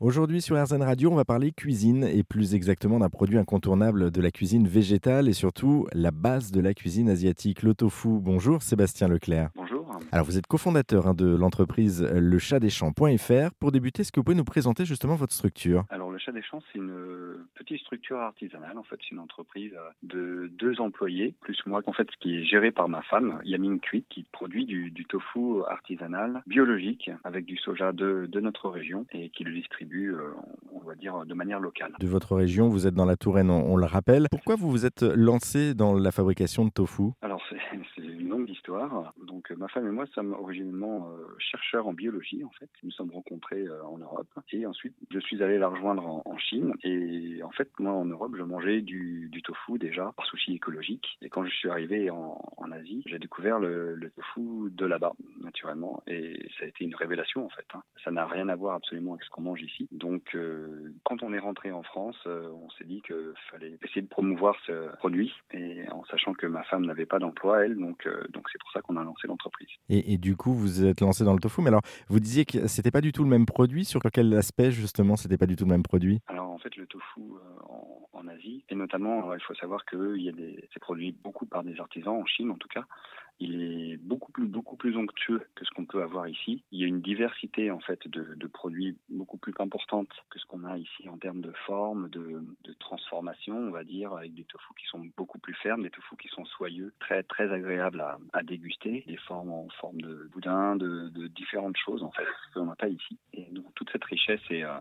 Aujourd'hui sur RZN Radio, on va parler cuisine et plus exactement d'un produit incontournable de la cuisine végétale et surtout la base de la cuisine asiatique, le tofu. Bonjour Sébastien Leclerc. Bonjour. Alors vous êtes cofondateur hein, de l'entreprise lechatdeschamps.fr. Pour débuter, est-ce que vous pouvez nous présenter justement votre structure? Alors le Chat des Champs, c'est une petite structure artisanale. En fait, c'est une entreprise de deux employés, plus moi, en fait, qui est gérée par ma femme, Yamine Kuit, qui produit du, tofu artisanal, biologique, avec du soja de, de notre région et qui le distribue, euh, on va dire, de manière locale. De votre région, vous êtes dans la Touraine, on, le rappelle. Pourquoi vous vous êtes lancé dans la fabrication de tofu c'est une longue histoire. Ma femme et moi sommes originellement euh, chercheurs en biologie, en fait. Nous sommes rencontrés euh, en Europe. Et ensuite, je suis allé la rejoindre en, Chine. Et en fait, moi, en Europe, je mangeais du, tofu déjà, par souci écologique. Et quand je suis arrivé en, Asie, j'ai découvert le, tofu de là-bas, naturellement. Et ça a été une révélation, en fait. Hein. Ça n'a rien à voir absolument avec ce qu'on mange ici. Donc, euh, quand on est rentré en France, euh, on s'est dit qu'il fallait essayer de promouvoir ce produit. Et en sachant que ma femme n'avait pas d'emploi, elle, donc euh, donc c'est pour ça qu'on a lancé l'entreprise. Et, et, du coup, vous êtes lancé dans le tofu. Mais alors, vous disiez que c'était pas du tout le même produit. Sur quel aspect justement, c'était pas du tout le même produit? Alors en fait, le tofu en, en, Asie, et notamment, il faut savoir qu'il y a des, c'est produit beaucoup par des artisans en Chine en tout cas il est beaucoup plus beaucoup plus onctueux que ce qu'on peut avoir ici. Il y a une diversité en fait de, produits beaucoup plus importante que ce qu'on a ici en termes de forme, de, de, transformation, on va dire, avec des tofu qui sont beaucoup plus fermes, des tofu qui sont soyeux, très très agréables à, déguster, des formes en forme de boudin, de, différentes choses en fait qu'on n'a pas ici. Et donc toute cette richesse euh,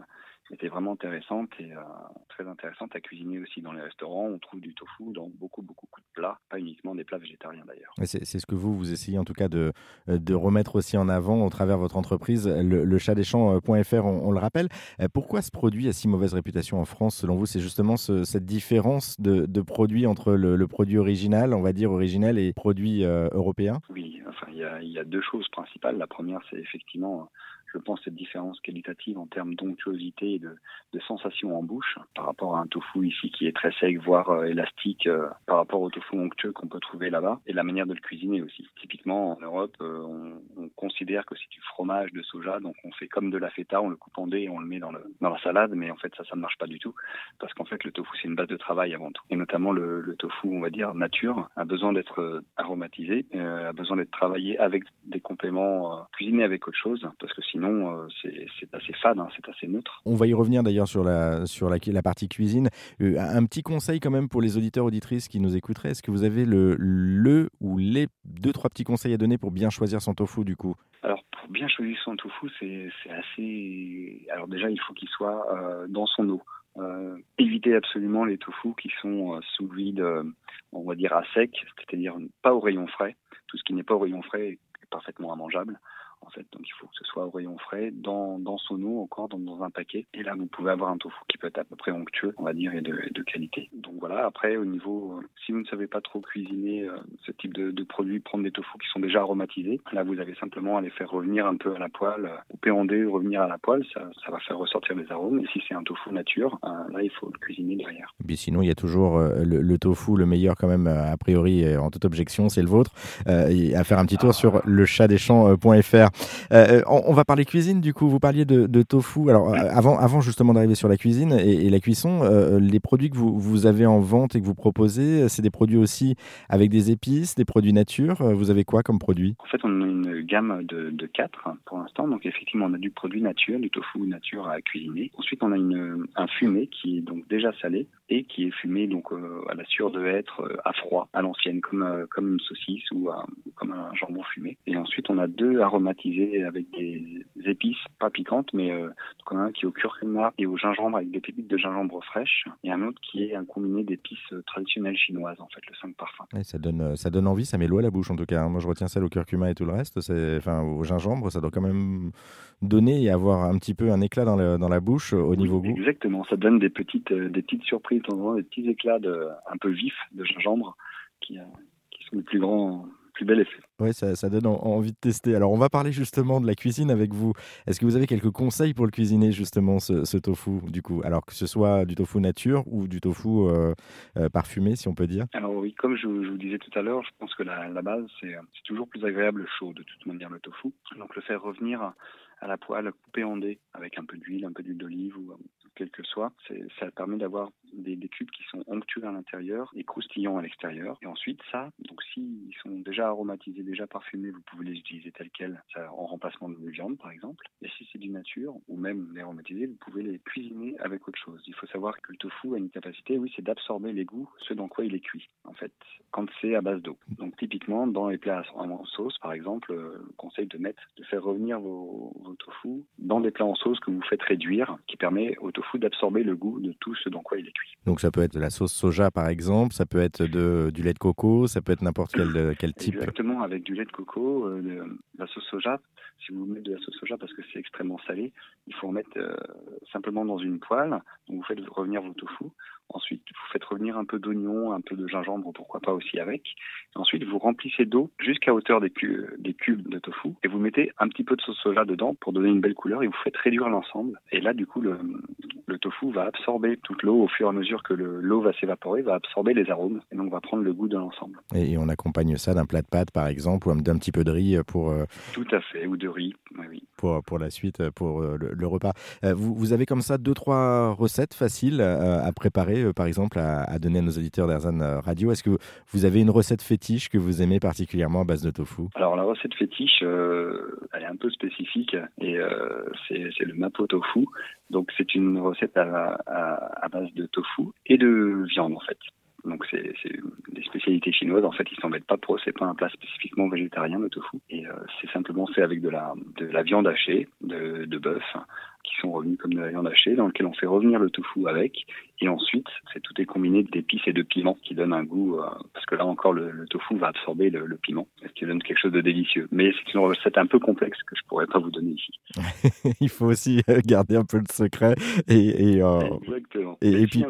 était vraiment intéressante et euh, très intéressante à cuisiner aussi dans les restaurants. On trouve du tofu dans beaucoup, beaucoup plats, pas uniquement des plats végétariens d'ailleurs. C'est ce que vous, vous essayez en tout cas de, de remettre aussi en avant au travers de votre entreprise, le, le chatdeschamps.fr, on, on, le rappelle. Pourquoi ce produit a si mauvaise réputation en France Selon vous, c'est justement ce, cette différence de, de produit entre le, le, produit original, on va dire original, et produit euh, européen? Oui, enfin, il y, a, il y a deux choses principales. La première, c'est effectivement je pense, cette différence qualitative en termes d'onctuosité et de, de, sensation en bouche par rapport à un tofu ici qui est très sec, voire euh, élastique, euh, par rapport au tofu onctueux qu'on peut trouver là-bas, et la manière de le cuisiner aussi. Typiquement, en Europe, euh, on, on, considère que c'est du fromage de soja, donc on fait comme de la feta, on le coupe en dés et on le met dans, la salade, mais en fait, ça, ça ne marche pas du tout, parce qu'en fait, le tofu, c'est une base de travail avant tout. Et notamment, le, tofu, on va dire, nature, a besoin d'être aromatisé, a besoin d'être travaillé avec des compléments, cuisinés avec autre chose, parce que sinon, sinon euh, c'est assez fade, hein, c'est assez neutre. On va y revenir d'ailleurs sur, la, sur la, la partie cuisine. Euh, un petit conseil quand même pour les auditeurs auditrices qui nous écouteraient. Est-ce que vous avez le, le ou les deux trois petits conseils à donner pour bien choisir son tofu du coup? Alors pour bien choisir son tofu, c'est assez. Alors déjà il faut qu'il soit euh, dans son eau. Euh, éviter absolument les tofu qui sont euh, sous vide, euh, on va dire à sec, c'est-à-dire pas au rayon frais. Tout ce qui n'est pas au rayon frais est parfaitement immangeable en fait. Donc il faut que ce soit au rayon frais, dans, dans son eau encore, dans, dans, un paquet. Et là, vous pouvez avoir un tofu qui peut être à peu près onctueux, on va dire, et de, et de qualité. Donc voilà, après, au niveau, euh, si vous ne savez pas trop cuisiner euh, ce type de, de produits, prendre des tofu qui sont déjà aromatisés, là, vous avez simplement à les faire revenir un peu à la poêle, euh, couper en dés, revenir à la poêle, ça, ça va faire ressortir les arômes. Et si c'est un tofu nature, euh, là, il faut le cuisiner derrière. Et puis sinon, il y a toujours euh, le, le, tofu, le meilleur quand même, a priori, en toute objection, c'est le vôtre. à faire un petit tour ah. sur le chatdeschamps.fr. Euh, on, va parler cuisine du coup. Vous parliez de, tofu. Alors euh, avant, avant justement d'arriver sur la cuisine et, la cuisson, euh, les produits que vous, avez en vente et que vous proposez, c'est des produits aussi avec des épices, des produits nature. Vous avez quoi comme produit? En fait, on a une gamme de, quatre pour l'instant. Donc effectivement, on a du produit nature, du tofu nature à cuisiner. Ensuite, on a un fumé qui est donc déjà salé et qui est fumé donc euh, à la sueur de hêtre euh, à froid, à l'ancienne, comme euh, comme une saucisse ou comme un jambon fumé. Et ensuite, on a deux aromatisés avec des épices pas piquantes, mais euh, donc on a un qui est au curcuma et au gingembre avec des pépites de gingembre fraîches, et un autre qui est un combiné d'épices traditionnelles chinoises, en fait, le 5 parfums. Et ça donne ça donne envie, ça met l'eau à la bouche en tout cas. Hein. Moi, je retiens celle au curcuma et tout le reste. Enfin au gingembre, ça doit quand même donner et avoir un petit peu un éclat dans, le, dans la bouche au oui, niveau goût. Exactement, ça donne des petites des petites surprises, des petits éclats de, un peu vifs de gingembre qui, qui sont les plus grands plus bel effet. Oui, ça, ça, donne envie de tester. Alors, on va parler justement de la cuisine avec vous. Est-ce que vous avez quelques conseils pour le cuisiner, justement, ce, ce, tofu, du coup? Alors, que ce soit du tofu nature ou du tofu euh, euh, parfumé, si on peut dire Alors, oui, comme je, je vous disais tout à l'heure, je pense que la, la base, c'est toujours plus agréable chaud, de toute manière, le tofu. Donc, le faire revenir à la poêle, coupé en dés, avec un peu d'huile, un peu d'huile d'olive ou quel que soit. Ça permet d'avoir des, cubes qui sont onctueux à l'intérieur et croustillants à l'extérieur. Et ensuite, ça, donc s'ils sont déjà aromatisés, déjà parfumés, vous pouvez les utiliser tels quels, ça, en remplacement de viande par exemple. Et si c'est du nature ou même les aromatisés, vous pouvez les cuisiner avec autre chose. Il faut savoir que le tofu a une capacité, oui, c'est d'absorber les goûts, ce dans quoi il est cuit, en fait, quand c'est à base d'eau. Donc typiquement, dans les plats en sauce, par exemple, euh, conseille de mettre, de faire revenir vos, vos tofu dans des plats en sauce que vous faites réduire, qui permet au tofu d'absorber le goût de tout ce dans quoi il est cuit. Donc ça peut être de la sauce soja par exemple, ça peut être du lait de coco, ça peut être n'importe quel, quel type. Exactement, avec du lait de coco, euh, la sauce soja, si vous mettez de la sauce soja parce que c'est extrêmement salé, il faut en mettre euh, simplement dans une poêle, donc vous faites revenir vos tofu. Ensuite, vous faites revenir un peu d'oignon, un peu de gingembre, pourquoi pas aussi avec. ensuite, vous remplissez d'eau jusqu'à hauteur des, des, cubes de tofu et vous mettez un petit peu de sauce soja dedans pour donner une belle couleur et vous faites réduire l'ensemble. Et là, du coup, le, le tofu va absorber toute l'eau au fur et à mesure que l'eau va s'évaporer, va absorber les arômes et donc va prendre le goût de l'ensemble. Et, on accompagne ça d'un plat de pâtes, par exemple, ou d'un petit peu de riz pour. Euh, Tout à fait, ou de riz, oui. Pour, pour la suite, pour euh, le, le repas. Euh, vous, vous, avez comme ça deux, trois recettes faciles à préparer, par exemple, à, donner à nos auditeurs d'Arzan Radio. Est-ce que vous avez une recette fétiche que vous aimez particulièrement à base de tofu? Alors, la recette fétiche, elle est un peu spécifique et c'est le mapo tofu. Donc, c'est une recette à, base de tofu et de viande en fait. Donc c'est des spécialités chinoises. En fait, ils s'embêtent pas pour c'est pas un plat spécifiquement végétarien le tofu. Et euh, c'est simplement fait avec de la de la viande hachée, de bœuf, qui sont revenus comme de la viande hachée, dans lequel on fait revenir le tofu avec. Et ensuite, c'est tout est combiné d'épices et de piments qui donnent un goût, euh, parce que là encore, le, le, tofu va absorber le, le, piment, ce qui donne quelque chose de délicieux. Mais c'est une recette un peu complexe que je pourrais pas vous donner ici. Il faut aussi euh, garder un peu le secret. Et, et euh... Exactement. Et, et, et puis,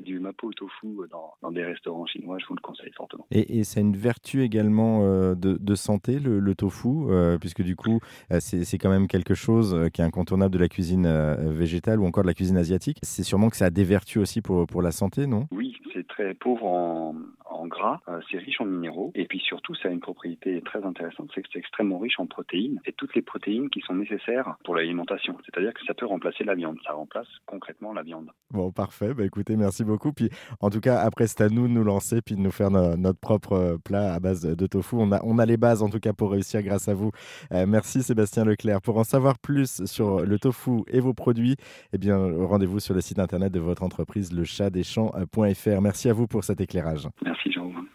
du mapo tofu dans, dans, des restaurants chinois, je vous le conseille fortement. Et, et c'est une vertu également euh, de, de, santé, le, le tofu, euh, puisque du coup, c'est quand même quelque chose qui est incontournable de la cuisine euh, végétale ou encore de la cuisine asiatique. C'est sûrement que ça a des vertus aussi pour, pour la santé, non? Oui, c'est très pauvre en, en gras, euh, c'est riche en minéraux, et puis surtout, ça a une propriété très intéressante, c'est que c'est extrêmement riche en protéines, et toutes les protéines qui sont nécessaires pour l'alimentation. C'est-à-dire que ça peut remplacer la viande, ça remplace concrètement la viande. Bon, parfait, bah, écoutez, merci beaucoup. Puis en tout cas, après, c'est à nous de nous lancer, puis de nous faire no notre propre euh, plat à base de tofu. On a, on a les bases, en tout cas, pour réussir grâce à vous. Euh, merci Sébastien Leclerc. Pour en savoir plus sur le tofu et vos produits, eh bien, rendez-vous sur le site internet de votre entreprise, lechatdeschamps.fr. Merci à vous pour cet éclairage. Merci.